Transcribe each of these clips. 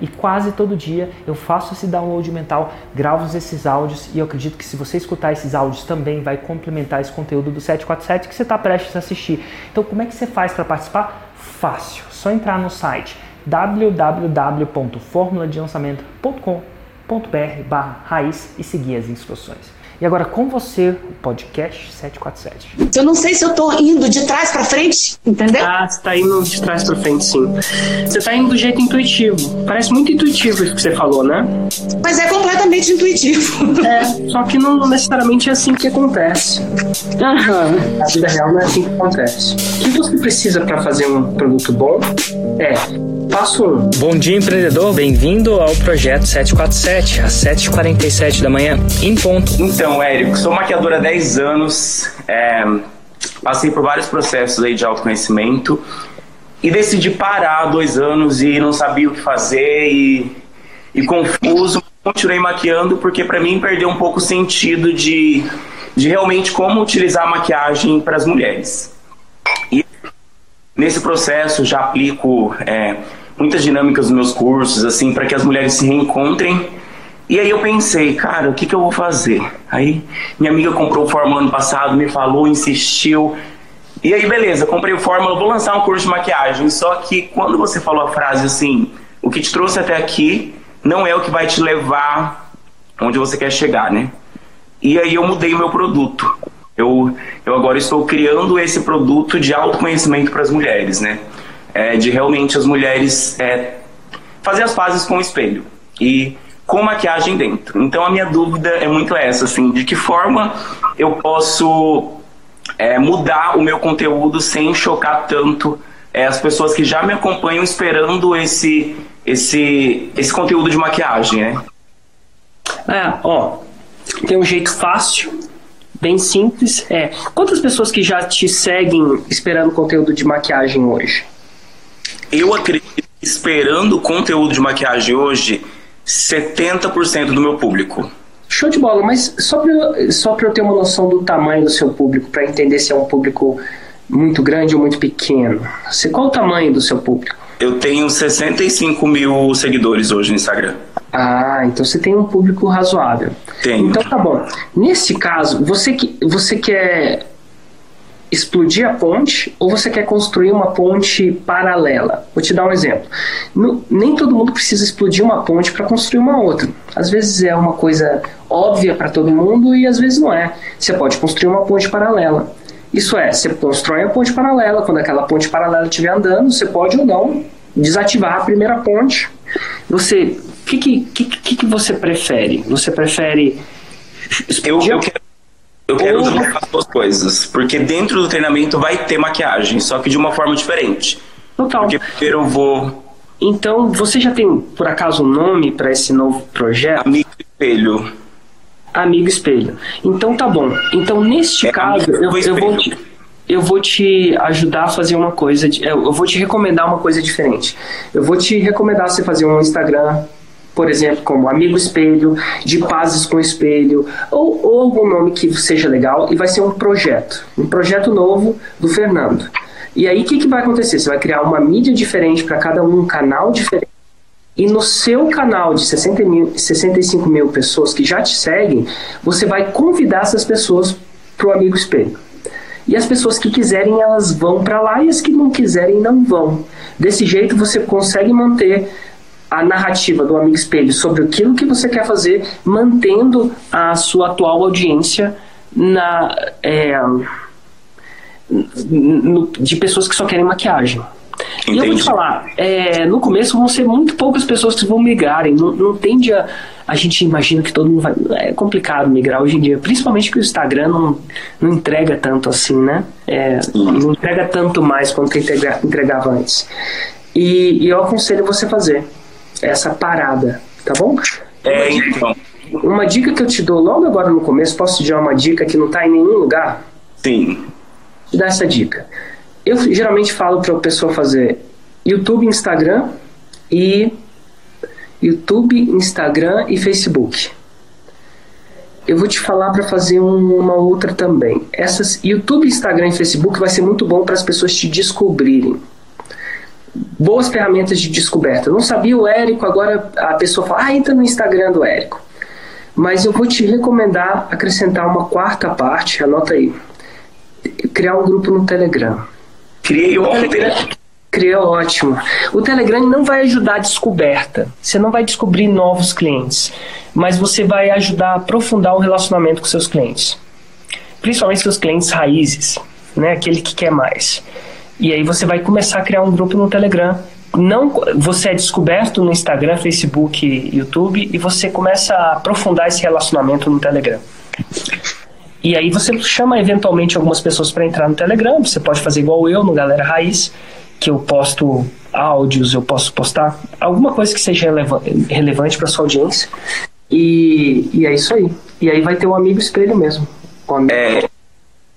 E quase todo dia eu faço esse download mental, gravo esses áudios e eu acredito que se você escutar esses áudios também vai complementar esse conteúdo do 747 que você está prestes a assistir. Então, como é que você faz para participar? Fácil, só entrar no site www.formuladelançamento.com.br raiz e seguir as instruções. E agora com você, o podcast 747. Eu não sei se eu tô indo de trás para frente, entendeu? Ah, você tá indo de trás para frente, sim. Você tá indo do jeito intuitivo. Parece muito intuitivo isso que você falou, né? Mas é completamente intuitivo. É, só que não necessariamente é assim que acontece. Aham. A vida real não é assim que acontece. O que você precisa para fazer um produto bom é Passo 1. Bom dia, empreendedor. Bem-vindo ao projeto 747, às 7h47 da manhã, em ponto. Então, Érico, sou maquiador há 10 anos, é, passei por vários processos aí de autoconhecimento e decidi parar há dois anos e não sabia o que fazer e, e confuso. Continuei maquiando porque para mim perdeu um pouco o sentido de, de realmente como utilizar a maquiagem para as mulheres. E nesse processo já aplico é, muitas dinâmicas nos meus cursos, assim, para que as mulheres se reencontrem. E aí eu pensei, cara, o que, que eu vou fazer? Aí minha amiga comprou o Fórmula ano passado, me falou, insistiu. E aí, beleza, comprei o Fórmula, vou lançar um curso de maquiagem. Só que quando você falou a frase assim, o que te trouxe até aqui não é o que vai te levar onde você quer chegar, né? E aí eu mudei meu produto. Eu, eu agora estou criando esse produto de autoconhecimento para as mulheres, né? É, de realmente as mulheres é, fazer as pazes com o espelho e com maquiagem dentro. Então a minha dúvida é muito essa, assim, de que forma eu posso é, mudar o meu conteúdo sem chocar tanto é, as pessoas que já me acompanham esperando esse esse esse conteúdo de maquiagem, né? É, ó, tem um jeito fácil, bem simples. É, quantas pessoas que já te seguem esperando conteúdo de maquiagem hoje? Eu acredito esperando conteúdo de maquiagem hoje, 70% do meu público. Show de bola, mas só para só eu ter uma noção do tamanho do seu público, para entender se é um público muito grande ou muito pequeno. Você, qual o tamanho do seu público? Eu tenho 65 mil seguidores hoje no Instagram. Ah, então você tem um público razoável. Tenho. Então tá bom. Nesse caso, você que você quer explodir a ponte ou você quer construir uma ponte paralela? Vou te dar um exemplo. No, nem todo mundo precisa explodir uma ponte para construir uma outra. Às vezes é uma coisa óbvia para todo mundo e às vezes não é. Você pode construir uma ponte paralela. Isso é, você constrói a ponte paralela, quando aquela ponte paralela estiver andando, você pode ou não desativar a primeira ponte. Você, o que, que, que, que, você prefere? Você prefere explodir eu, eu quero eu quero juntar as duas coisas, porque dentro do treinamento vai ter maquiagem, só que de uma forma diferente. Total. Porque primeiro eu vou. Então, você já tem, por acaso, um nome para esse novo projeto? Amigo Espelho. Amigo Espelho. Então tá bom. Então, neste é, caso, eu, eu, vou te, eu vou te ajudar a fazer uma coisa. De, eu vou te recomendar uma coisa diferente. Eu vou te recomendar você fazer um Instagram por exemplo, como Amigo Espelho, De Pazes com Espelho, ou, ou algum nome que seja legal, e vai ser um projeto, um projeto novo do Fernando. E aí o que, que vai acontecer? Você vai criar uma mídia diferente para cada um, um canal diferente. E no seu canal de 60 mil, 65 mil pessoas que já te seguem, você vai convidar essas pessoas para o Amigo Espelho. E as pessoas que quiserem, elas vão para lá, e as que não quiserem, não vão. Desse jeito, você consegue manter a narrativa do amigo espelho sobre aquilo que você quer fazer, mantendo a sua atual audiência na é, no, de pessoas que só querem maquiagem. Entendi. E eu vou te falar, é, no começo vão ser muito poucas pessoas que vão migrarem, não, não tende a. A gente imagina que todo mundo vai. É complicado migrar hoje em dia, principalmente que o Instagram não, não entrega tanto assim, né? É, não entrega tanto mais quanto entregava antes. E, e eu aconselho você fazer essa parada, tá bom? É, então. Uma dica que eu te dou logo agora no começo, posso te dar uma dica que não está em nenhum lugar? Sim. Te dar essa dica. Eu geralmente falo para a pessoa fazer YouTube, Instagram e YouTube, Instagram e Facebook. Eu vou te falar para fazer um, uma outra também. Essas YouTube, Instagram e Facebook vai ser muito bom para as pessoas te descobrirem. Boas ferramentas de descoberta. não sabia o Érico, agora a pessoa fala: "Ah, entra no Instagram do Érico". Mas eu vou te recomendar acrescentar uma quarta parte, anota aí. Criar um grupo no Telegram. Criei ontem. Criou ótimo. O Telegram não vai ajudar a descoberta. Você não vai descobrir novos clientes, mas você vai ajudar a aprofundar o relacionamento com seus clientes. Principalmente seus clientes raízes, né? Aquele que quer mais. E aí você vai começar a criar um grupo no Telegram não você é descoberto no Instagram, Facebook, YouTube e você começa a aprofundar esse relacionamento no Telegram. E aí você chama eventualmente algumas pessoas para entrar no Telegram. Você pode fazer igual eu no Galera Raiz, que eu posto áudios, eu posso postar alguma coisa que seja relevante para sua audiência. E, e é isso aí. E aí vai ter um amigo espelho mesmo. Um amigo. É,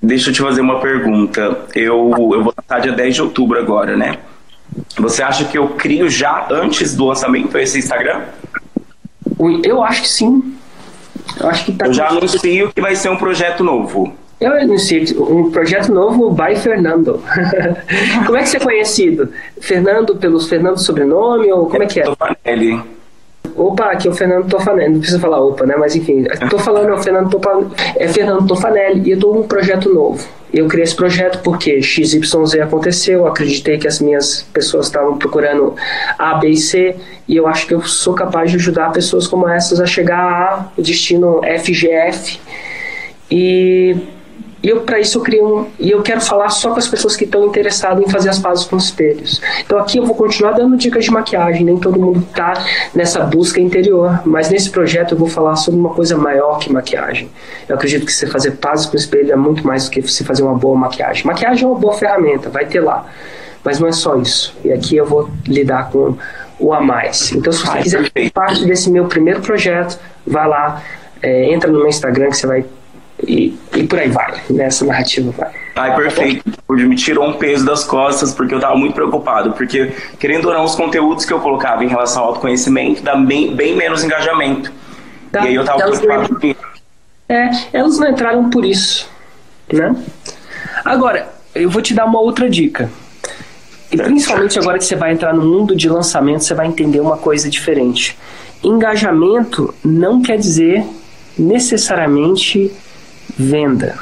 deixa eu te fazer uma pergunta. Eu, eu vou estar dia 10 de outubro agora, né? Você acha que eu crio já antes do lançamento esse Instagram? Eu acho que sim. Eu acho que tá Eu já anuncio que vai ser um projeto novo. Eu anuncio um projeto novo by Fernando. como é que você é conhecido? Fernando pelos Fernando sobrenome ou como é que é? Tofanelli. Opa, aqui é o Fernando Tofanelli. Não precisa falar opa, né? Mas enfim, estou falando é o Fernando Tofanelli. É Fernando Tofanelli e eu estou um projeto novo. Eu criei esse projeto porque XYZ aconteceu, acreditei que as minhas pessoas estavam procurando A, B e C, e eu acho que eu sou capaz de ajudar pessoas como essas a chegar a destino FGF. E e eu para isso eu criei um e eu quero falar só com as pessoas que estão interessadas em fazer as pazes com os espelhos. Então aqui eu vou continuar dando dicas de maquiagem, nem todo mundo tá nessa busca interior, mas nesse projeto eu vou falar sobre uma coisa maior que maquiagem. Eu acredito que você fazer pazes com o espelho é muito mais do que você fazer uma boa maquiagem. Maquiagem é uma boa ferramenta, vai ter lá. Mas não é só isso. E aqui eu vou lidar com o a mais. Então se você Ai, quiser fazer parte desse meu primeiro projeto, vai lá, é, entra no meu Instagram que você vai e, e por aí vai, nessa narrativa vai. Ai, perfeito. Me tirou um peso das costas, porque eu estava muito preocupado. Porque, querendo ou não, os conteúdos que eu colocava em relação ao autoconhecimento dá bem, bem menos engajamento. Dá, e aí eu estava preocupado com isso. É, elas não entraram por isso, né? Agora, eu vou te dar uma outra dica. E principalmente agora que você vai entrar no mundo de lançamento, você vai entender uma coisa diferente. Engajamento não quer dizer necessariamente venda.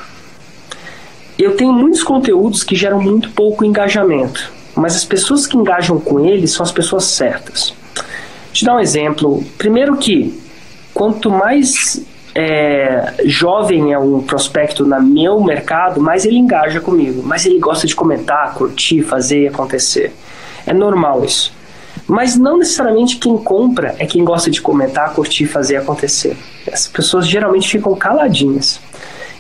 Eu tenho muitos conteúdos que geram muito pouco engajamento, mas as pessoas que engajam com eles são as pessoas certas. Vou te dar um exemplo. Primeiro que quanto mais é, jovem é um prospecto no meu mercado, mais ele engaja comigo, mais ele gosta de comentar, curtir, fazer acontecer. É normal isso. Mas não necessariamente quem compra é quem gosta de comentar, curtir, fazer acontecer. As pessoas geralmente ficam caladinhas.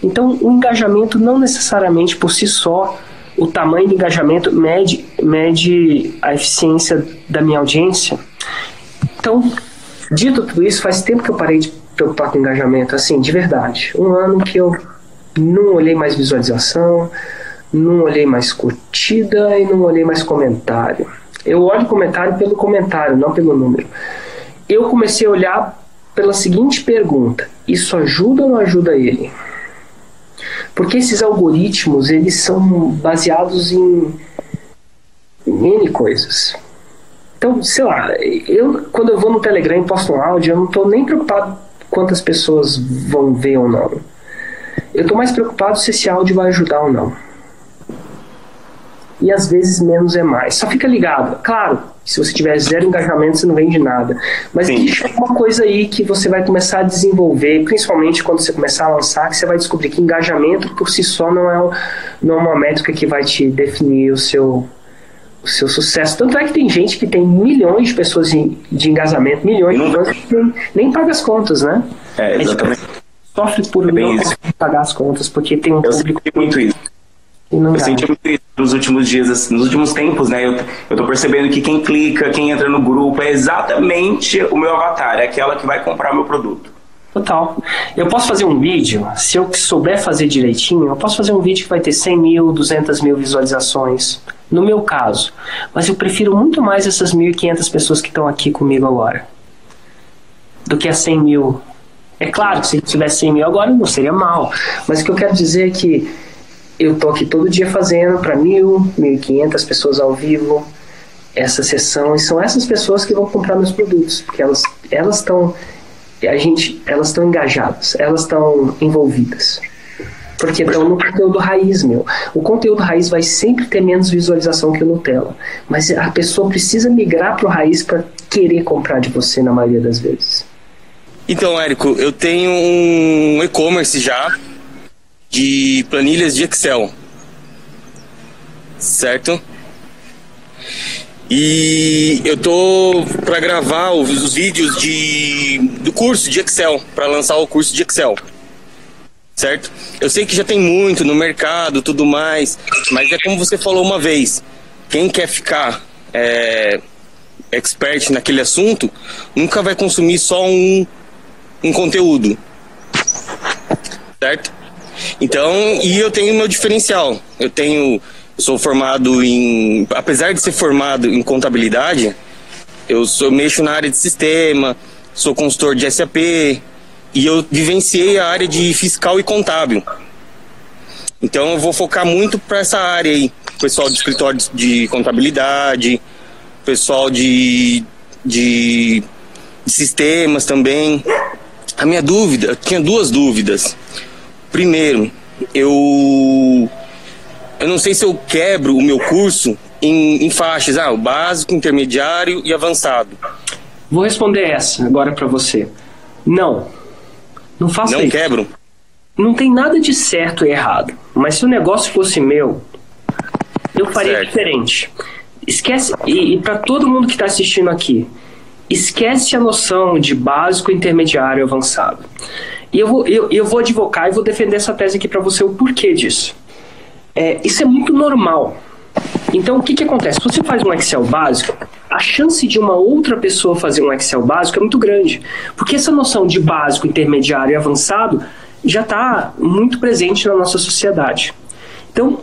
Então, o engajamento não necessariamente por si só, o tamanho do engajamento mede, mede a eficiência da minha audiência. Então, dito tudo isso, faz tempo que eu parei de preocupar com engajamento, assim, de verdade. Um ano que eu não olhei mais visualização, não olhei mais curtida e não olhei mais comentário. Eu olho comentário pelo comentário, não pelo número. Eu comecei a olhar pela seguinte pergunta: isso ajuda ou não ajuda ele? Porque esses algoritmos, eles são baseados em, N coisas. Então, sei lá, eu quando eu vou no Telegram e posto um áudio, eu não estou nem preocupado quantas pessoas vão ver ou não. Eu estou mais preocupado se esse áudio vai ajudar ou não e às vezes menos é mais. Só fica ligado. Claro, se você tiver zero engajamento, você não vende nada. Mas Sim. existe uma coisa aí que você vai começar a desenvolver, principalmente quando você começar a lançar, que você vai descobrir que engajamento por si só não é, não é uma métrica que vai te definir o seu, o seu sucesso. Tanto é que tem gente que tem milhões de pessoas de, de engajamento, milhões de pessoas que nem, nem paga as contas, né? É, exatamente. sofre por é não pagar as contas, porque tem um eu público. muito isso. Eu senti muito isso nos últimos dias, assim, nos últimos tempos, né? Eu, eu tô percebendo que quem clica, quem entra no grupo é exatamente o meu avatar, é aquela que vai comprar meu produto. Total. Eu posso fazer um vídeo, se eu souber fazer direitinho, eu posso fazer um vídeo que vai ter 100 mil, 200 mil visualizações, no meu caso. Mas eu prefiro muito mais essas 1.500 pessoas que estão aqui comigo agora do que as 100 mil. É claro que se tivesse 100 mil agora não seria mal, mas o que eu quero dizer é que eu tô aqui todo dia fazendo para mil, 1.500 pessoas ao vivo essa sessão e são essas pessoas que vão comprar meus produtos, porque elas elas estão a gente elas estão engajadas, elas estão envolvidas. Porque estão no conteúdo raiz, meu. O conteúdo raiz vai sempre ter menos visualização que o Nutella. Mas a pessoa precisa migrar para o raiz para querer comprar de você na maioria das vezes. Então, Érico, eu tenho um e-commerce já de planilhas de Excel. Certo? E eu tô para gravar os vídeos de do curso de Excel, para lançar o curso de Excel. Certo? Eu sei que já tem muito no mercado, tudo mais, mas é como você falou uma vez, quem quer ficar é, expert naquele assunto nunca vai consumir só um, um conteúdo. Certo? Então, e eu tenho meu diferencial. Eu tenho sou formado em, apesar de ser formado em contabilidade, eu sou mexo na área de sistema, sou consultor de SAP e eu vivenciei a área de fiscal e contábil. Então eu vou focar muito para essa área aí, pessoal de escritório de contabilidade, pessoal de, de, de sistemas também. A minha dúvida, eu tinha duas dúvidas. Primeiro, eu eu não sei se eu quebro o meu curso em, em faixas, ah, o básico, intermediário e avançado. Vou responder essa agora para você. Não. Não faça não isso. Não quebro? Não tem nada de certo e errado. Mas se o negócio fosse meu, eu faria certo. diferente. Esquece, e, e para todo mundo que está assistindo aqui, esquece a noção de básico, intermediário e avançado. E eu vou, eu, eu vou advocar e vou defender essa tese aqui para você, o porquê disso. É, isso é muito normal. Então, o que, que acontece? Se você faz um Excel básico, a chance de uma outra pessoa fazer um Excel básico é muito grande. Porque essa noção de básico, intermediário e avançado já está muito presente na nossa sociedade. Então,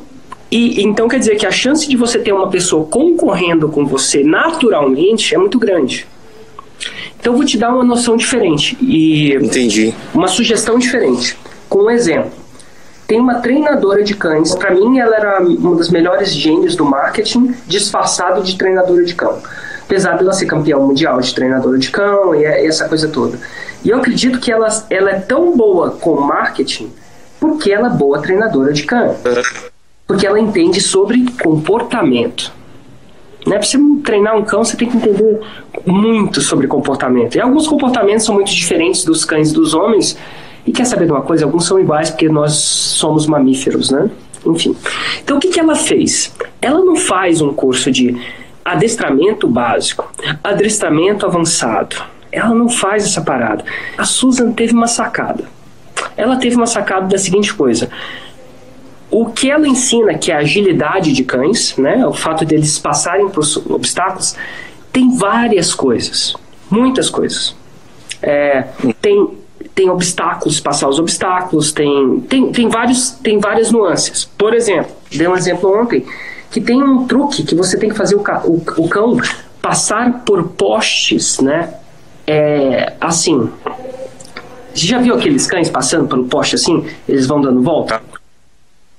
e, então quer dizer que a chance de você ter uma pessoa concorrendo com você naturalmente é muito grande. Então, eu vou te dar uma noção diferente. E Entendi. Uma sugestão diferente. Com um exemplo tem uma treinadora de cães. Para mim, ela era uma das melhores gênios do marketing, disfarçado de treinadora de cão. Apesar dela ser campeã mundial de treinadora de cão e é essa coisa toda. E eu acredito que ela, ela é tão boa com marketing porque ela é boa treinadora de cão. Porque ela entende sobre comportamento. Né? Para você treinar um cão, você tem que entender muito sobre comportamento. E alguns comportamentos são muito diferentes dos cães e dos homens, e quer saber de uma coisa? Alguns são iguais porque nós somos mamíferos, né? Enfim. Então o que, que ela fez? Ela não faz um curso de adestramento básico, adestramento avançado. Ela não faz essa parada. A Susan teve uma sacada. Ela teve uma sacada da seguinte coisa. O que ela ensina, que é a agilidade de cães, né, o fato deles passarem por obstáculos, tem várias coisas, muitas coisas. É, tem tem obstáculos, passar os obstáculos, tem, tem, tem, vários, tem várias nuances. Por exemplo, dei um exemplo ontem, que tem um truque que você tem que fazer o, o, o cão passar por postes, né? É, assim. Você já viu aqueles cães passando pelo poste assim? Eles vão dando volta?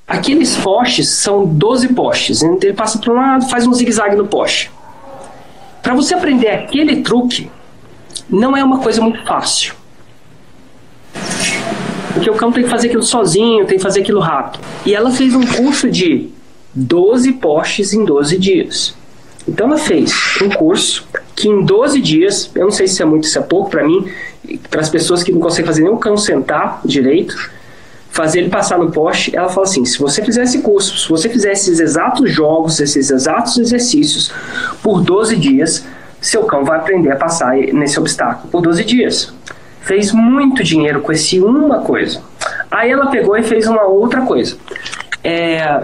Aqueles postes são 12 postes. Ele passa para um lado, faz um zigue-zague no poste. Para você aprender aquele truque, não é uma coisa muito fácil. Porque o cão tem que fazer aquilo sozinho, tem que fazer aquilo rápido. E ela fez um curso de 12 postes em 12 dias. Então ela fez um curso que em 12 dias, eu não sei se é muito, se é pouco para mim, para as pessoas que não conseguem fazer nem o cão sentar direito, fazer ele passar no poste, ela fala assim: se você fizer esse curso, se você fizer esses exatos jogos, esses exatos exercícios por 12 dias, seu cão vai aprender a passar nesse obstáculo por 12 dias fez muito dinheiro com esse uma coisa. Aí ela pegou e fez uma outra coisa. É,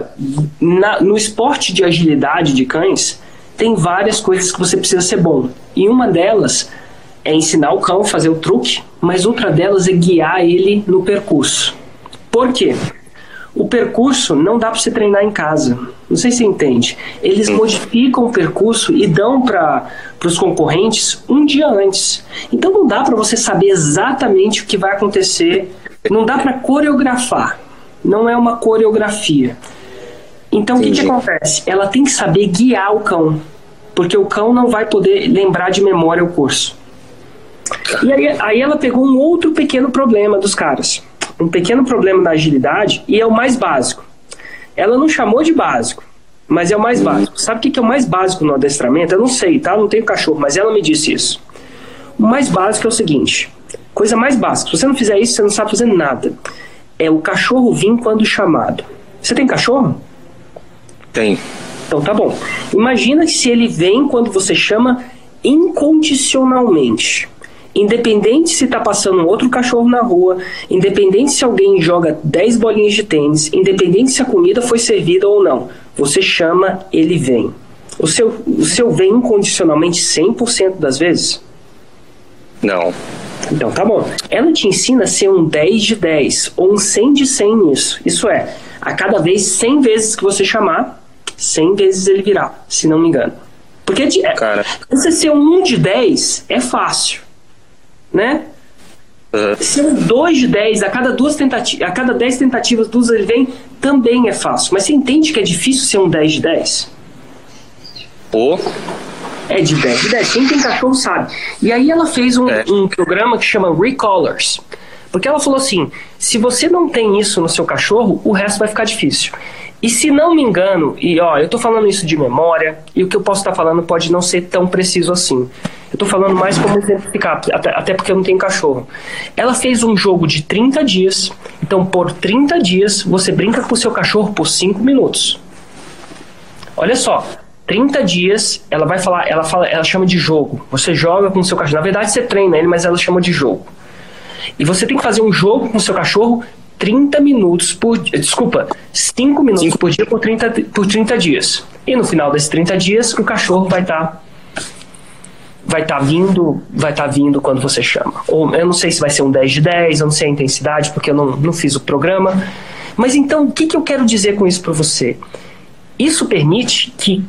na, no esporte de agilidade de cães, tem várias coisas que você precisa ser bom. E uma delas é ensinar o cão a fazer o truque, mas outra delas é guiar ele no percurso. Por quê? O percurso não dá para você treinar em casa. Não sei se você entende. Eles modificam o percurso e dão para os concorrentes um dia antes. Então não dá para você saber exatamente o que vai acontecer. Não dá para coreografar. Não é uma coreografia. Então o que, que acontece? Ela tem que saber guiar o cão. Porque o cão não vai poder lembrar de memória o curso. E aí, aí ela pegou um outro pequeno problema dos caras um pequeno problema da agilidade e é o mais básico. Ela não chamou de básico, mas é o mais básico. Sabe o que é o mais básico no adestramento? Eu não sei, tá? Eu não tenho cachorro, mas ela me disse isso. O mais básico é o seguinte: coisa mais básica. Se você não fizer isso, você não sabe fazer nada. É o cachorro vir quando chamado. Você tem cachorro? Tem. Então tá bom. Imagina se ele vem quando você chama incondicionalmente. Independente se está passando um outro cachorro na rua, independente se alguém joga 10 bolinhas de tênis, independente se a comida foi servida ou não, você chama, ele vem. O seu, o seu vem incondicionalmente 100% das vezes? Não. Então tá bom. Ela te ensina a ser um 10 de 10 ou um 100 de 100 nisso. Isso é, a cada vez 100 vezes que você chamar, 100 vezes ele virá, se não me engano. Porque de, Cara. você ser um 1 de 10 é fácil né? Uhum. Um 2 de 10, a cada duas tentativas, a cada 10 tentativas duas ele vem, também é fácil. Mas você entende que é difícil ser um 10 de 10? Pô. É de 10 de 10. Quem tem cachorro sabe. E aí ela fez um, é. um programa que chama Recallers. Porque ela falou assim: se você não tem isso no seu cachorro, o resto vai ficar difícil. E se não me engano, e ó, eu tô falando isso de memória, e o que eu posso estar falando pode não ser tão preciso assim. Eu tô falando mais como exemplificar, até, até porque eu não tenho cachorro. Ela fez um jogo de 30 dias, então por 30 dias você brinca com o seu cachorro por 5 minutos. Olha só, 30 dias, ela vai falar, ela fala, ela chama de jogo. Você joga com o seu cachorro. Na verdade, você treina ele, mas ela chama de jogo. E você tem que fazer um jogo com o seu cachorro 30 minutos por desculpa, 5 minutos Cinco. por dia por 30, por 30 dias. E no final desses 30 dias, o cachorro vai estar tá, vai estar tá vindo, vai estar tá vindo quando você chama. Ou eu não sei se vai ser um 10 de 10, eu não sei a intensidade, porque eu não, não fiz o programa. Mas então, o que, que eu quero dizer com isso para você? Isso permite que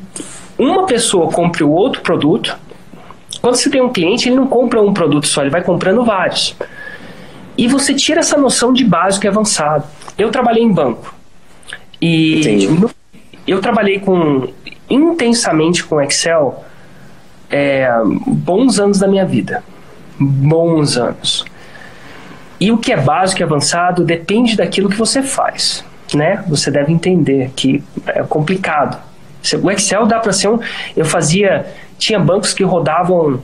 uma pessoa compre o outro produto. Quando você tem um cliente, ele não compra um produto só, ele vai comprando vários. E você tira essa noção de básico e avançado. Eu trabalhei em banco. E no, eu trabalhei com intensamente com Excel é, bons anos da minha vida. Bons anos. E o que é básico e avançado depende daquilo que você faz. Né? Você deve entender que é complicado. O Excel dá para ser um. Eu fazia. Tinha bancos que rodavam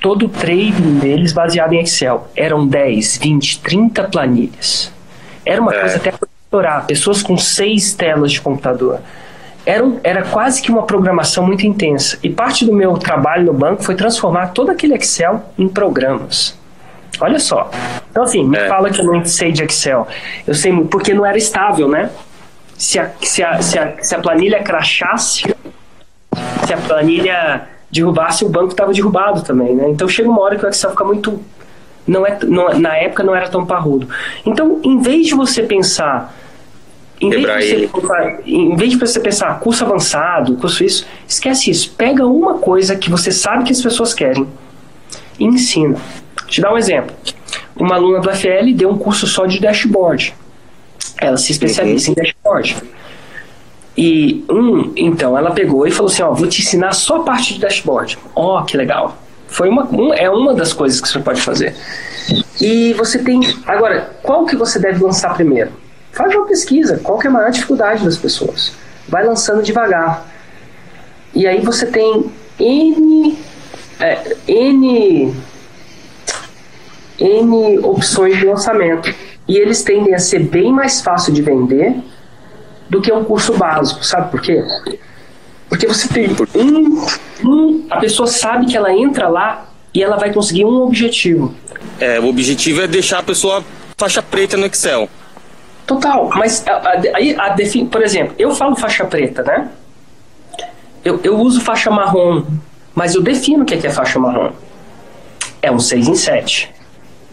todo o trading deles baseado em Excel. Eram 10, 20, 30 planilhas. Era uma é. coisa até para estourar. Pessoas com seis telas de computador. Era, um, era quase que uma programação muito intensa. E parte do meu trabalho no banco foi transformar todo aquele Excel em programas. Olha só. Então, assim, me é. fala que eu não sei de Excel. Eu sei porque não era estável, né? Se a, se a, se a, se a planilha crachasse, se a planilha derrubasse, o banco estava derrubado também, né? Então chega uma hora que o Excel fica muito. Não é, não, na época não era tão parrudo. Então, em vez de você pensar. Em vez, de você, em vez de você pensar curso avançado, curso isso, esquece isso. Pega uma coisa que você sabe que as pessoas querem e ensina. Te dar um exemplo. Uma aluna do FL deu um curso só de dashboard. Ela se especializa uhum. em dashboard. E um, então, ela pegou e falou assim: Ó, vou te ensinar só a parte de dashboard. Ó, oh, que legal. Foi uma, um, é uma das coisas que você pode fazer. E você tem. Agora, qual que você deve lançar primeiro? Faz uma pesquisa. Qual que é a maior dificuldade das pessoas? Vai lançando devagar. E aí você tem N. É, N. N opções de lançamento. E eles tendem a ser bem mais fácil de vender do que um curso básico, sabe por quê? Porque você tem um, um, a pessoa sabe que ela entra lá e ela vai conseguir um objetivo. É, o objetivo é deixar a pessoa faixa preta no Excel. Total, mas aí, a, a, a, por exemplo, eu falo faixa preta, né? Eu, eu uso faixa marrom, mas eu defino o que é, que é faixa marrom. é um 6 em 7.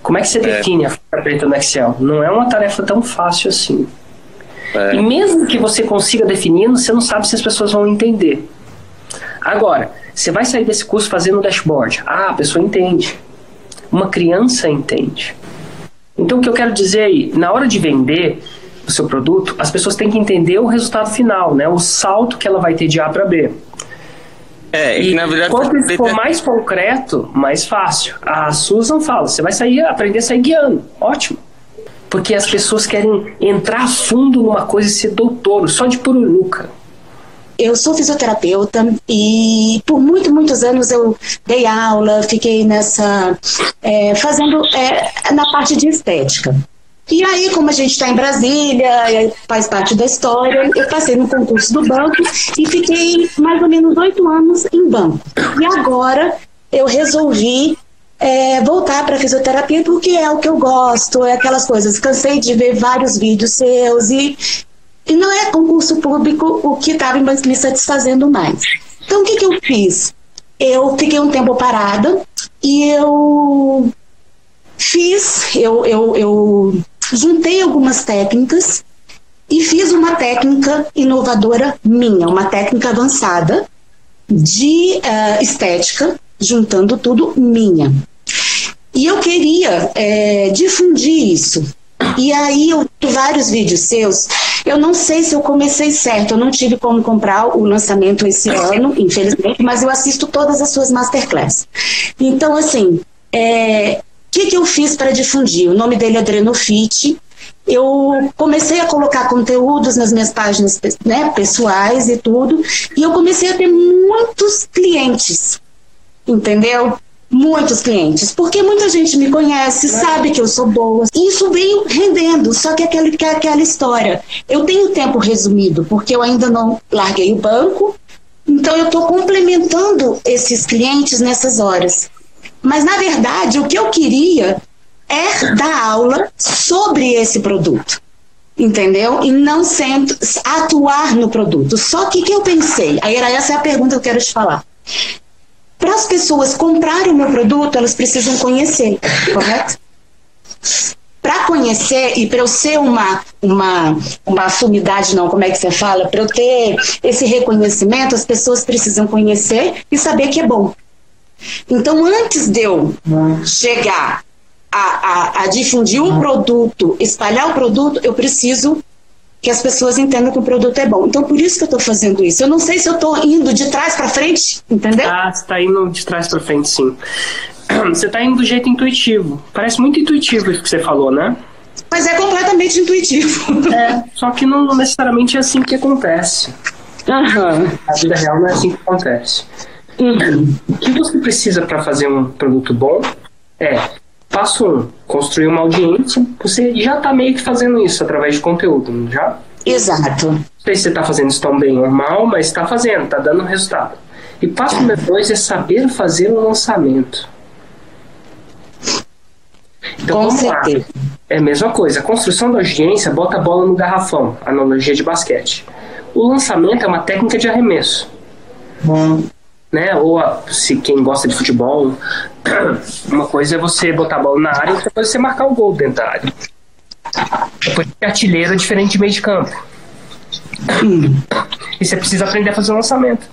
Como é que você define a faixa preta no Excel? Não é uma tarefa tão fácil assim. É. E mesmo que você consiga definir, você não sabe se as pessoas vão entender. Agora, você vai sair desse curso fazendo um dashboard. Ah, a pessoa entende. Uma criança entende. Então, o que eu quero dizer aí, na hora de vender o seu produto, as pessoas têm que entender o resultado final, né? O salto que ela vai ter de A para B. É, E que na verdade. quanto isso for mais concreto, mais fácil. A Susan fala, você vai sair, aprender a sair guiando. Ótimo. Porque as pessoas querem entrar a fundo numa coisa e ser doutor, só de pururuca. Eu sou fisioterapeuta e por muito, muitos anos eu dei aula, fiquei nessa. é, fazendo é, na parte de estética. E aí, como a gente está em Brasília, é, faz parte da história, eu passei no concurso do banco e fiquei mais ou menos oito anos em banco. E agora eu resolvi é, voltar para fisioterapia porque é o que eu gosto, é aquelas coisas. Cansei de ver vários vídeos seus e e não é concurso público o que estava me satisfazendo mais. Então, o que, que eu fiz? Eu fiquei um tempo parada e eu fiz, eu, eu, eu juntei algumas técnicas e fiz uma técnica inovadora minha, uma técnica avançada de eh, estética, juntando tudo minha. E eu queria eh, difundir isso. E aí eu vi vários vídeos seus. Eu não sei se eu comecei certo, eu não tive como comprar o lançamento esse ano, infelizmente, mas eu assisto todas as suas masterclasses. Então, assim, é, o que, que eu fiz para difundir? O nome dele é Adrenofit. Eu comecei a colocar conteúdos nas minhas páginas né, pessoais e tudo, e eu comecei a ter muitos clientes, entendeu? Muitos clientes, porque muita gente me conhece, sabe que eu sou boa. E isso veio rendendo, só que aquela, que aquela história. Eu tenho tempo resumido, porque eu ainda não larguei o banco, então eu estou complementando esses clientes nessas horas. Mas, na verdade, o que eu queria é dar aula sobre esse produto. Entendeu? E não sempre atuar no produto. Só que o que eu pensei? Aí era essa a pergunta que eu quero te falar. Para as pessoas comprarem meu produto, elas precisam conhecer, correto? Para conhecer e para eu ser uma, uma, uma sumidade, não, como é que você fala? Para eu ter esse reconhecimento, as pessoas precisam conhecer e saber que é bom. Então, antes de eu chegar a, a, a difundir o produto, espalhar o produto, eu preciso que as pessoas entendam que o produto é bom. Então, por isso que eu estou fazendo isso. Eu não sei se eu estou indo de trás para frente, entendeu? Ah, você tá indo de trás pra frente, sim. Você tá indo do jeito intuitivo. Parece muito intuitivo isso que você falou, né? Mas é completamente intuitivo. É, só que não necessariamente é assim que acontece. Aham. A vida real não é assim que acontece. Uhum. O que você precisa para fazer um produto bom é, passo um, construir uma audiência. Você já tá meio que fazendo isso através de conteúdo, não já? Exato. Não sei se você está fazendo isso tão bem ou mal, mas está fazendo, está dando resultado. E passo número dois é saber fazer um lançamento. Então Com vamos lá. certeza. É a mesma coisa. A construção da audiência bota a bola no garrafão, analogia de basquete. O lançamento é uma técnica de arremesso. Né? Ou a- se quem gosta de futebol, uma coisa é você botar a bola na área, outra coisa é você marcar o gol dentro da área. Depois de artilheiro é diferente de meio de campo. E você precisa aprender a fazer um lançamento.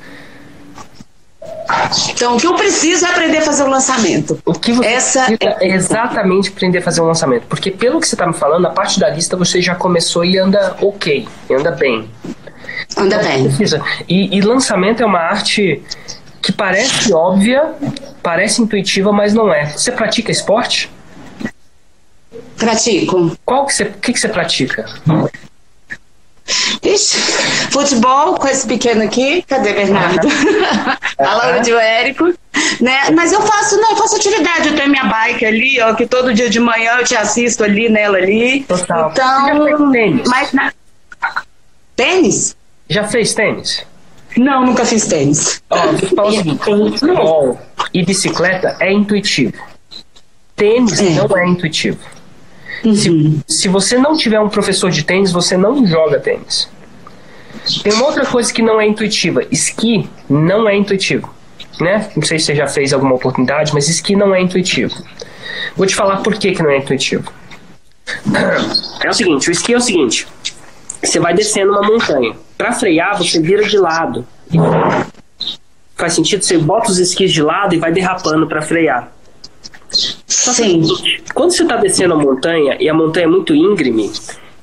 Então, o que eu preciso é aprender a fazer o lançamento. O que você Essa precisa é exatamente aprender a fazer um lançamento. Porque pelo que você está me falando, a parte da lista você já começou e anda ok, e anda bem. Anda Então, bem. precisa. E, e lançamento é uma arte que parece óbvia, parece intuitiva, mas não é. Você pratica esporte? Pratico. Qual que você, o que, que você pratica? Ixi, futebol com esse pequeno aqui. Cadê Bernardo? Falando de o Érico. Né? Mas eu faço, não, eu faço atividade. Eu tenho minha bike ali, ó, que todo dia de manhã eu te assisto ali nela ali. Total. Você já fez Então, tênis? mas na... tênis? Já fez tênis? Não, nunca fiz tênis. Ó, e bicicleta é intuitivo. Tênis É. não é intuitivo. Uhum. Se você não tiver um professor de tênis, você não joga tênis. Tem uma outra coisa que não é intuitiva. Esqui não é intuitivo. né? Não sei se você já fez alguma oportunidade, mas esqui não é intuitivo. Vou te falar por que, que não é intuitivo. É o seguinte, o esqui é o seguinte. Você vai descendo uma montanha. Para frear, você vira de lado. Faz sentido? Você bota os esquis de lado e vai derrapando para frear. Sim. Quando você está descendo a montanha e a montanha é muito íngreme,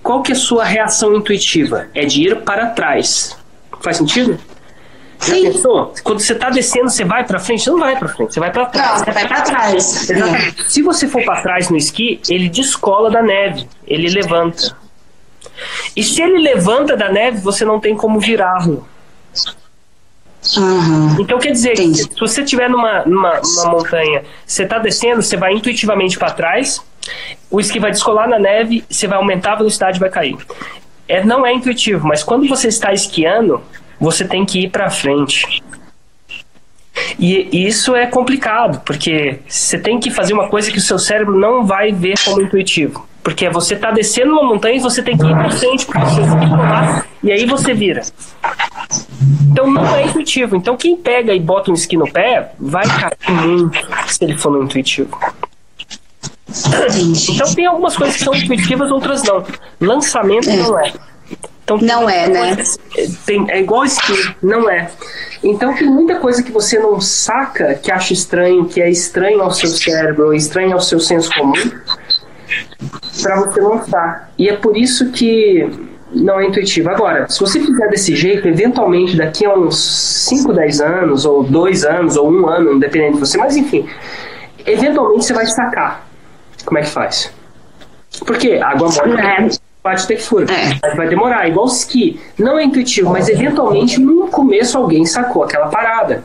qual que é a sua reação intuitiva? É de ir para trás. Faz sentido? Já Sim. pensou? Quando você está descendo, você vai para frente? Você não vai para frente, você vai para Não, trás. você vai pra trás. É. Se você for para trás no esqui, ele descola da neve, ele levanta. E se ele levanta da neve, você não tem como virá-lo. Aham. Então quer dizer, que Entendi. se você estiver numa, numa, numa montanha, você está descendo, você vai intuitivamente para trás, o esqui vai descolar na neve, você vai aumentar a velocidade e vai cair. É, não é intuitivo, mas quando você está esquiando, você tem que ir para frente. E e isso é complicado, porque você tem que fazer uma coisa que o seu cérebro não vai ver como intuitivo. Porque você está descendo uma montanha e você tem que ir para frente, porque você tem que pular, e aí você vira. Então não é intuitivo. Então quem pega e bota um esqui no pé vai cair muito se ele for no intuitivo. Então tem algumas coisas que são intuitivas, outras não. Lançamento É. não é. Então, Não é, né? Tem, é igual esqui, não é. Então tem muita coisa que você não saca, que acha estranho, que é estranho ao seu cérebro, estranho ao seu senso comum, para você lançar. E é por isso que não é intuitivo. Agora, se você fizer desse jeito, eventualmente daqui a uns 5, 10 anos, ou 2 anos, ou um ano, dependendo de você, mas enfim, eventualmente você vai sacar como é que faz. Porque água mole É. pode ter furo. É. Vai demorar. Igual esqui. Não é intuitivo, mas eventualmente no começo alguém sacou aquela parada.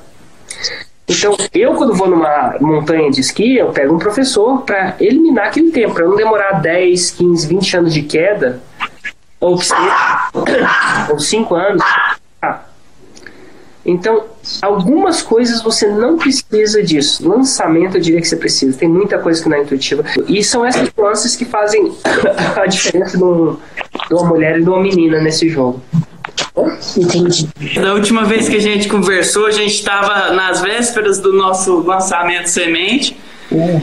Então, eu quando vou numa montanha de esqui, eu pego um professor para eliminar aquele tempo, para não demorar 10, 15, 20 anos de queda, ou que seja, ou 5 anos. Ah. Então, algumas coisas você não precisa disso. Lançamento, eu diria que você precisa. Tem muita coisa que não é intuitiva. E são essas nuances que fazem a diferença de uma mulher e de uma menina nesse jogo. Entendi. Da última vez que a gente conversou, a gente estava nas vésperas do nosso lançamento semente.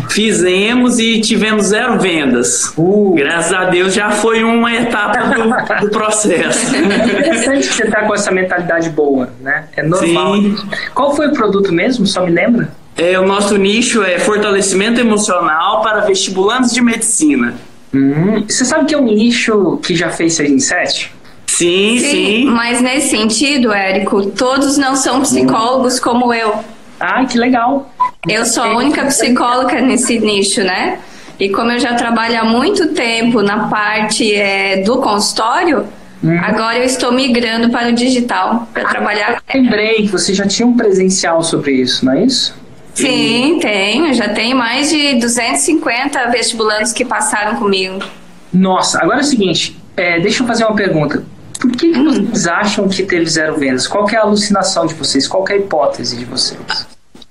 Fizemos e tivemos zero vendas. Uh. Graças a Deus já foi uma etapa do, do processo. É interessante que você tá com essa mentalidade boa, né? É normal. Sim. Qual foi o produto mesmo? Só me lembra? É, o nosso nicho é fortalecimento emocional para vestibulantes de medicina. Hum, você sabe que é um nicho que já fez 6 em 7? Sim, Sim, sim. mas nesse sentido, Érico, todos não são psicólogos como eu. Ah, que legal. Eu sou a única psicóloga nesse nicho, né? E como eu já trabalho há muito tempo na parte é, do consultório, agora eu estou migrando para o digital para trabalhar. Lembrei que você já tinha um presencial sobre isso, não é isso? Sim, tenho. Já tenho mais de 250 vestibulantes que passaram comigo. Nossa, agora é o seguinte, é, deixa eu fazer uma pergunta. Por que, que vocês acham que teve zero vendas? Qual que é a alucinação de vocês? Qual é a hipótese de vocês?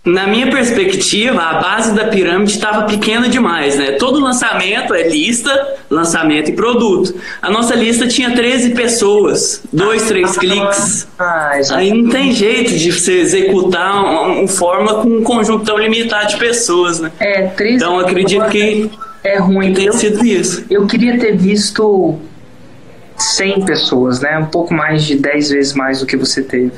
Na minha perspectiva, a base da pirâmide estava pequena demais, né? Todo lançamento é lista, lançamento e produto. A nossa lista tinha 13 pessoas, dois, três cliques. Ah, exato. Aí não tem jeito de você executar um, um fórmula com um conjunto tão limitado de pessoas, né? É, 13 Então acredito que, é ruim. que tenha sido isso. eu queria ter visto 100 pessoas, né? Um pouco mais de 10 vezes mais do que você teve.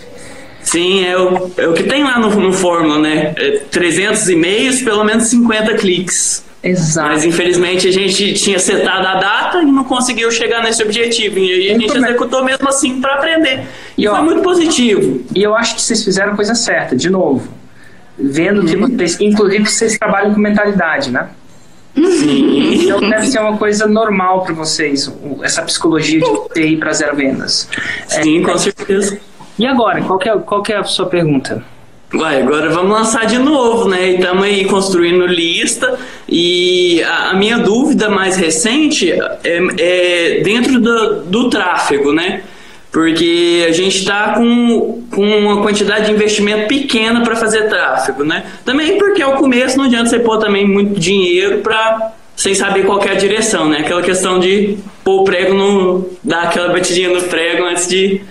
Sim, é o, é o que tem lá no, no fórmula, né? É 300 e-mails, pelo menos 50 cliques. Exato. Mas infelizmente a gente tinha setado a data e não conseguiu chegar nesse objetivo. E aí a gente bem. executou mesmo assim para aprender. E E, ó, foi muito positivo. E eu acho que vocês fizeram a coisa certa, de novo. Vendo Uhum. que vocês, inclusive, vocês trabalham com mentalidade, né? Sim. Então deve ser uma coisa normal para vocês, essa psicologia de você ir para zero vendas. Sim, com certeza. E agora, qual é, qual é a sua pergunta? Vai, agora vamos lançar de novo, né? E estamos aí construindo lista. E a, a minha dúvida mais recente é, é dentro do, do tráfego, né? Porque a gente está com, com uma quantidade de investimento pequena para fazer tráfego, né? Também porque ao começo não adianta você pôr também muito dinheiro para sem saber qual é a direção, né? Aquela questão de pôr o prego no. dar aquela batidinha no prego antes de,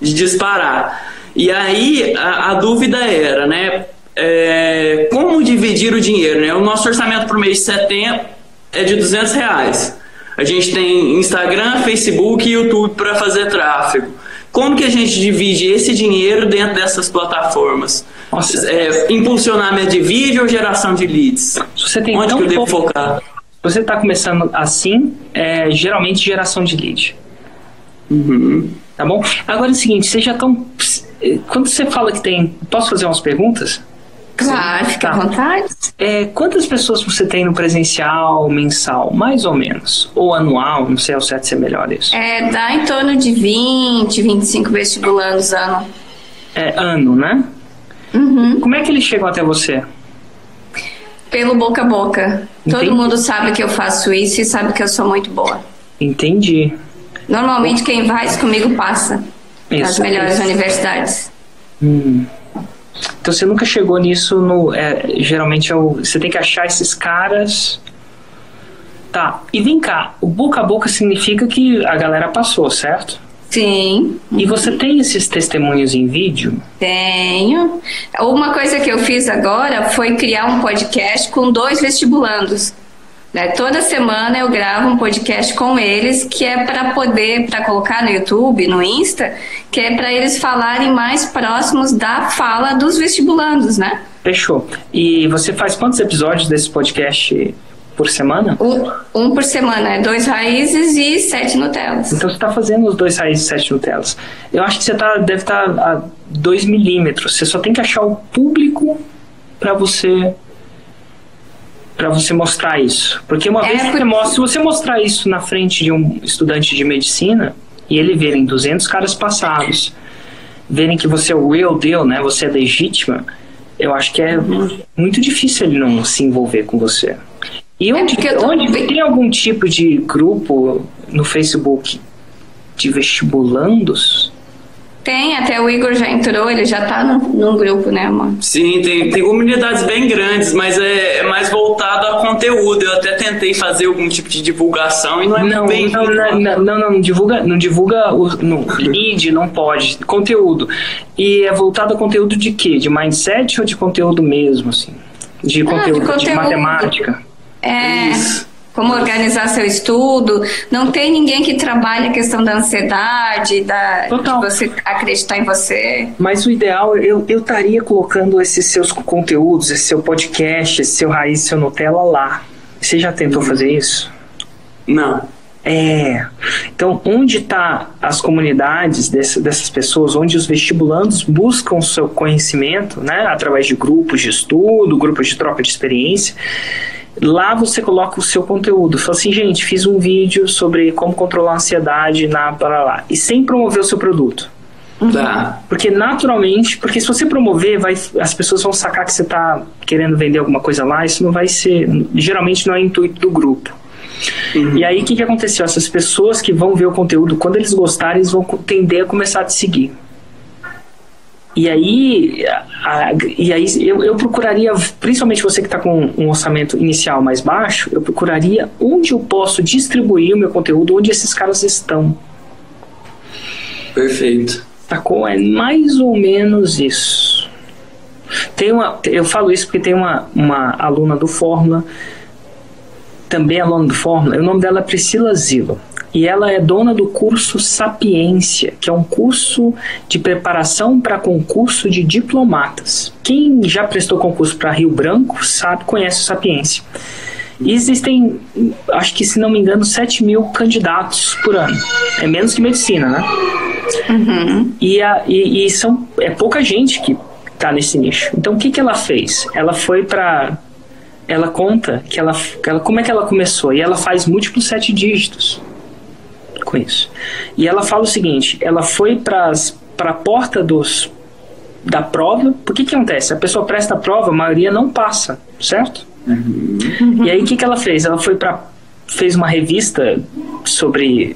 de disparar. E aí a, a dúvida era, né? é, como dividir o dinheiro, né? O nosso orçamento para o mês de setembro é de 200 reais. A gente tem Instagram, Facebook e YouTube para fazer tráfego. Como que a gente divide esse dinheiro dentro dessas plataformas? É, impulsionamento de vídeo ou geração de leads? Se você tem Onde que eu devo pouco- focar? Você está começando assim, é geralmente geração de lead. Uhum. Tá bom? Agora é o seguinte, vocês já estão. Quando você fala que tem. Posso fazer umas perguntas? Claro, fica à Tá. vontade. É, quantas pessoas você tem no presencial, mensal, mais ou menos? Ou anual, não sei ao certo se é melhor isso. É, dá em torno de 20, 25 vestibulandos ano. É ano, né? Uhum. Como é que eles chegam até você? Pelo boca a boca. Entendi. Todo mundo sabe que eu faço isso e sabe que eu sou muito boa. Entendi. Normalmente quem faz comigo passa nas Isso, melhores isso. universidades. Hum. Então você nunca chegou nisso no. é, geralmente é o, você tem que achar esses caras. Tá, e vem cá, o boca a boca significa que a galera passou, certo? Sim, E você tem esses testemunhos em vídeo? tenho. Uma coisa que eu fiz agora foi criar um podcast com dois vestibulandos. Né? Toda semana eu gravo um podcast com eles que é para poder, para colocar no YouTube, no Insta, que é para eles falarem mais próximos da fala dos vestibulandos, né? Fechou. E você faz quantos episódios desse podcast por semana? Um, um por semana, é dois raízes e sete Nutelas. Então você está fazendo os dois raízes e sete Nutelas. Eu acho que você tá, deve estar a 2 milímetros. Você só tem que achar o público para você para você mostrar isso. Porque uma É, vez que você mostra, se você mostrar isso na frente de um estudante de medicina e ele verem 200 caras passados, verem que você é o real deal, né? Você é legítima, eu acho que é muito difícil ele não se envolver com você. E onde, tô onde bem- tem algum tipo de grupo no Facebook de vestibulandos? Tem, até o Igor já entrou, ele já tá num, num grupo, né, amor? Sim, tem, tem comunidades bem grandes, mas é, é mais voltado a conteúdo. Eu até tentei fazer algum tipo de divulgação e não é Não, bem não, não, não, não, não, divulga, não divulga o no, lead, não pode. Conteúdo. E é voltado a conteúdo de quê? De mindset ou de conteúdo mesmo, assim? De conteúdo, de, conteúdo. matemática? É. Isso. Como organizar seu estudo. Não tem ninguém que trabalhe a questão da ansiedade, da, de você acreditar em você. Mas o ideal, eu eu estaria colocando esses seus conteúdos, esse seu podcast, esse seu raiz, seu Nutella lá. Você já tentou fazer isso? Não. É. Então, onde está as comunidades desse- dessas pessoas, onde os vestibulandos buscam o seu conhecimento, né, através de grupos de estudo, grupos de troca de experiência, lá você coloca o seu conteúdo. Fala assim, gente, fiz um vídeo sobre como controlar a ansiedade na para lá e sem promover o seu produto. Tá. Porque naturalmente, porque se você promover, vai, as pessoas vão sacar que você está querendo vender alguma coisa lá, isso não vai ser, geralmente não é intuito do grupo. E aí o que, que aconteceu? Essas pessoas que vão ver o conteúdo, quando eles gostarem, eles vão tender a começar a te seguir. E aí, a- e aí eu, eu procuraria, principalmente você que está com um orçamento inicial mais baixo, eu procuraria onde eu posso distribuir o meu conteúdo, onde esses caras estão. Perfeito. Sacou? É mais ou menos isso. Tem uma, eu falo isso porque tem uma, uma aluna do Fórmula, também aluna do Fórmula, o nome dela é Priscila Zilo. E ela é dona do curso Sapiência, que é um curso de preparação para concurso de diplomatas. Quem já prestou concurso para Rio Branco sabe, conhece o Sapiência. E existem, acho que se não me engano, 7 mil candidatos por ano. É menos que medicina, né? E, a, e, e são, é pouca gente que tá nesse nicho. Então o que, que ela fez? Ela foi para ela conta que ela, que ela como é que ela começou e ela faz múltiplos sete dígitos com isso. E ela fala o seguinte: ela foi para a porta dos da prova. Por que que acontece? A pessoa presta a prova, a maioria não passa, certo? E aí o que que ela fez? Ela foi para fez uma revista sobre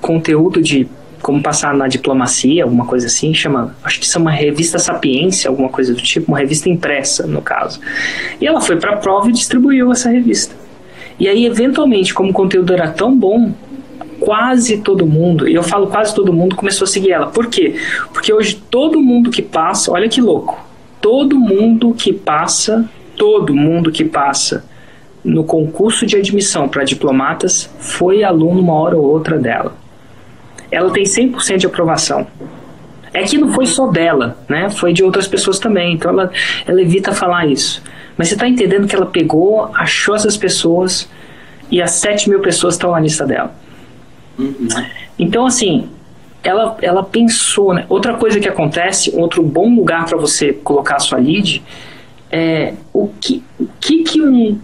conteúdo de como passar na diplomacia, alguma coisa assim, chama, acho que isso é uma revista Sapiência, alguma coisa do tipo, uma revista impressa, no caso. E ela foi para a prova e distribuiu essa revista. E aí, eventualmente, como o conteúdo era tão bom, quase todo mundo, e eu falo quase todo mundo, começou a seguir ela. Por quê? Porque hoje todo mundo que passa, olha que louco, todo mundo que passa, todo mundo que passa no concurso de admissão para diplomatas foi aluno uma hora ou outra dela. Ela tem 100% de aprovação. É que não foi só dela, né? Foi de outras pessoas também. Então ela, ela evita falar isso. Mas você está entendendo que ela pegou, achou essas pessoas e as 7 mil pessoas estão na lista dela. Uhum. Então, assim, ela, ela pensou. Né? Outra coisa que acontece, outro bom lugar para você colocar a sua lead é o que, o que, que um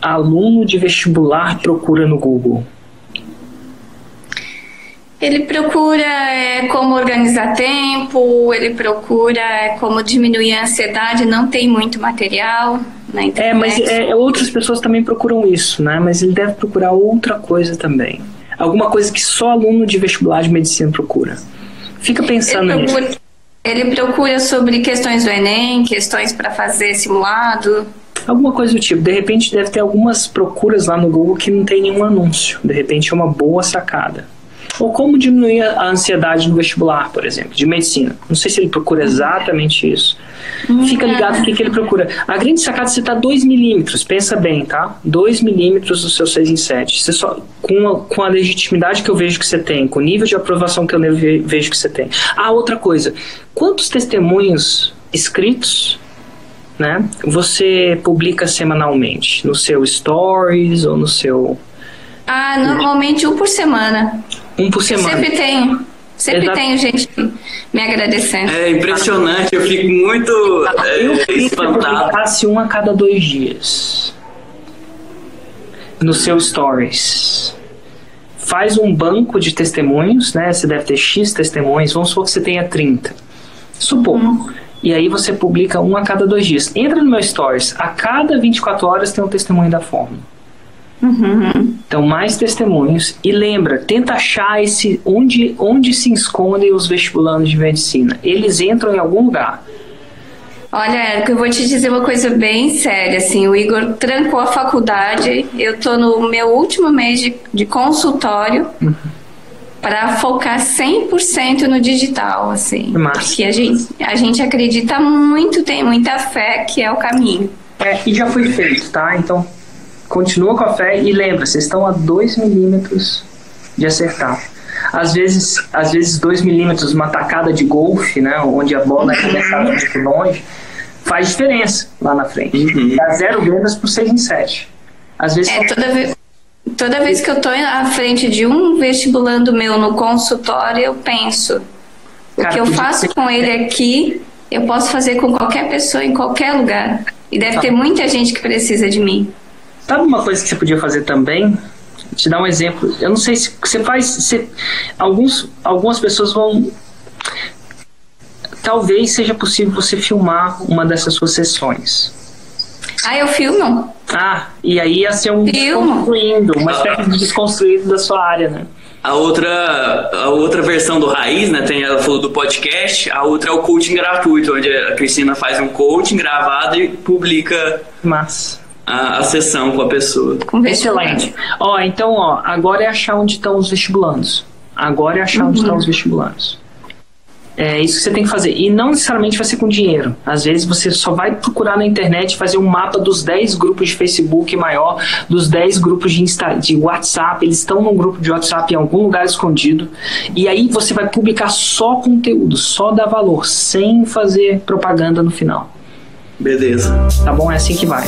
aluno de vestibular procura no Google? Ele procura é, como organizar tempo, ele procura é, como diminuir a ansiedade, não tem muito material na internet. É, mas é, outras pessoas também procuram isso, né? Mas ele deve procurar outra coisa também. Alguma coisa que só aluno de vestibular de medicina procura. Fica pensando ele procura, nisso. Ele procura sobre questões do Enem, questões para fazer simulado. Alguma coisa do tipo. De repente deve ter algumas procuras lá no Google que não tem nenhum anúncio. De repente é uma boa sacada. Ou como diminuir a ansiedade no vestibular, por exemplo, de medicina. Não sei se ele procura exatamente isso. Fica ligado no que, que ele procura. A grande sacada é você tá 2 milímetros, pensa bem, tá? 2 milímetros do seu 6 em 7. Você só, com, a, com a legitimidade que eu vejo que você tem, com o nível de aprovação que eu vejo que você tem. Ah, outra coisa. Quantos testemunhos escritos né, você publica semanalmente? No seu Stories ou no seu ah, normalmente um por semana. Um por semana. Eu sempre tenho. Sempre Exato. tenho gente me agradecendo. É impressionante, eu fico muito é, eu espantado. Se um a cada dois dias no seu stories. Faz um banco de testemunhos, né? Você deve ter X testemunhos, vamos supor que você tenha 30. Supor. Uhum. E aí você publica um a cada dois dias. Entra no meu stories, a cada 24 horas tem um testemunho da fórmula. Uhum. Então, mais testemunhos. E lembra, tenta achar esse onde, onde se escondem os vestibulandos de medicina. Eles entram em algum lugar. Olha, Érico, eu vou te dizer uma coisa bem séria, assim, o Igor trancou a faculdade, eu tô no meu último mês de, de consultório uhum. para focar 100% no digital, assim, Massa. porque a gente, a gente acredita muito, tem muita fé que é o caminho. É, e já foi feito, tá? Então, continua com a fé e lembra, vocês estão a 2 milímetros de acertar. Às vezes, às vezes 2 milímetros, uma tacada de golfe, né, onde a bola é arremessada muito longe, faz diferença lá na frente. Uhum. Dá zero vendas por 6 em 7. Às vezes. É, toda vez, toda vez que eu estou à frente de um vestibulando meu no consultório, eu penso: o que eu faço com ele aqui, eu posso fazer com qualquer pessoa em qualquer lugar. E deve tá. ter muita gente que precisa de mim. Sabe uma coisa que você podia fazer também? Te dar um exemplo. Eu não sei se você faz. Você, alguns, algumas pessoas vão. Talvez seja possível você filmar uma dessas suas sessões. Ah, eu filmo? Ah, e aí ia ser um Filmo. desconstruindo, uma espécie de desconstruído da sua área, né? A outra, a outra versão do Raiz, né? Tem, ela falou do podcast, a outra é o coaching gratuito, onde a Cristina faz um coaching gravado e publica. Massa a, a sessão com a pessoa. Excelente. Ó, então, ó, agora é achar onde estão os vestibulandos. Agora é achar uhum. onde estão os vestibulandos. É isso que você tem que fazer. E não necessariamente vai ser com dinheiro. Às vezes você só vai procurar na internet fazer um mapa dos 10 grupos de Facebook maior, dos 10 grupos de, Insta, de WhatsApp. Eles estão num grupo de WhatsApp em algum lugar escondido. E aí você vai publicar só conteúdo, só dar valor, sem fazer propaganda no final. Beleza. Tá bom? É assim que vai.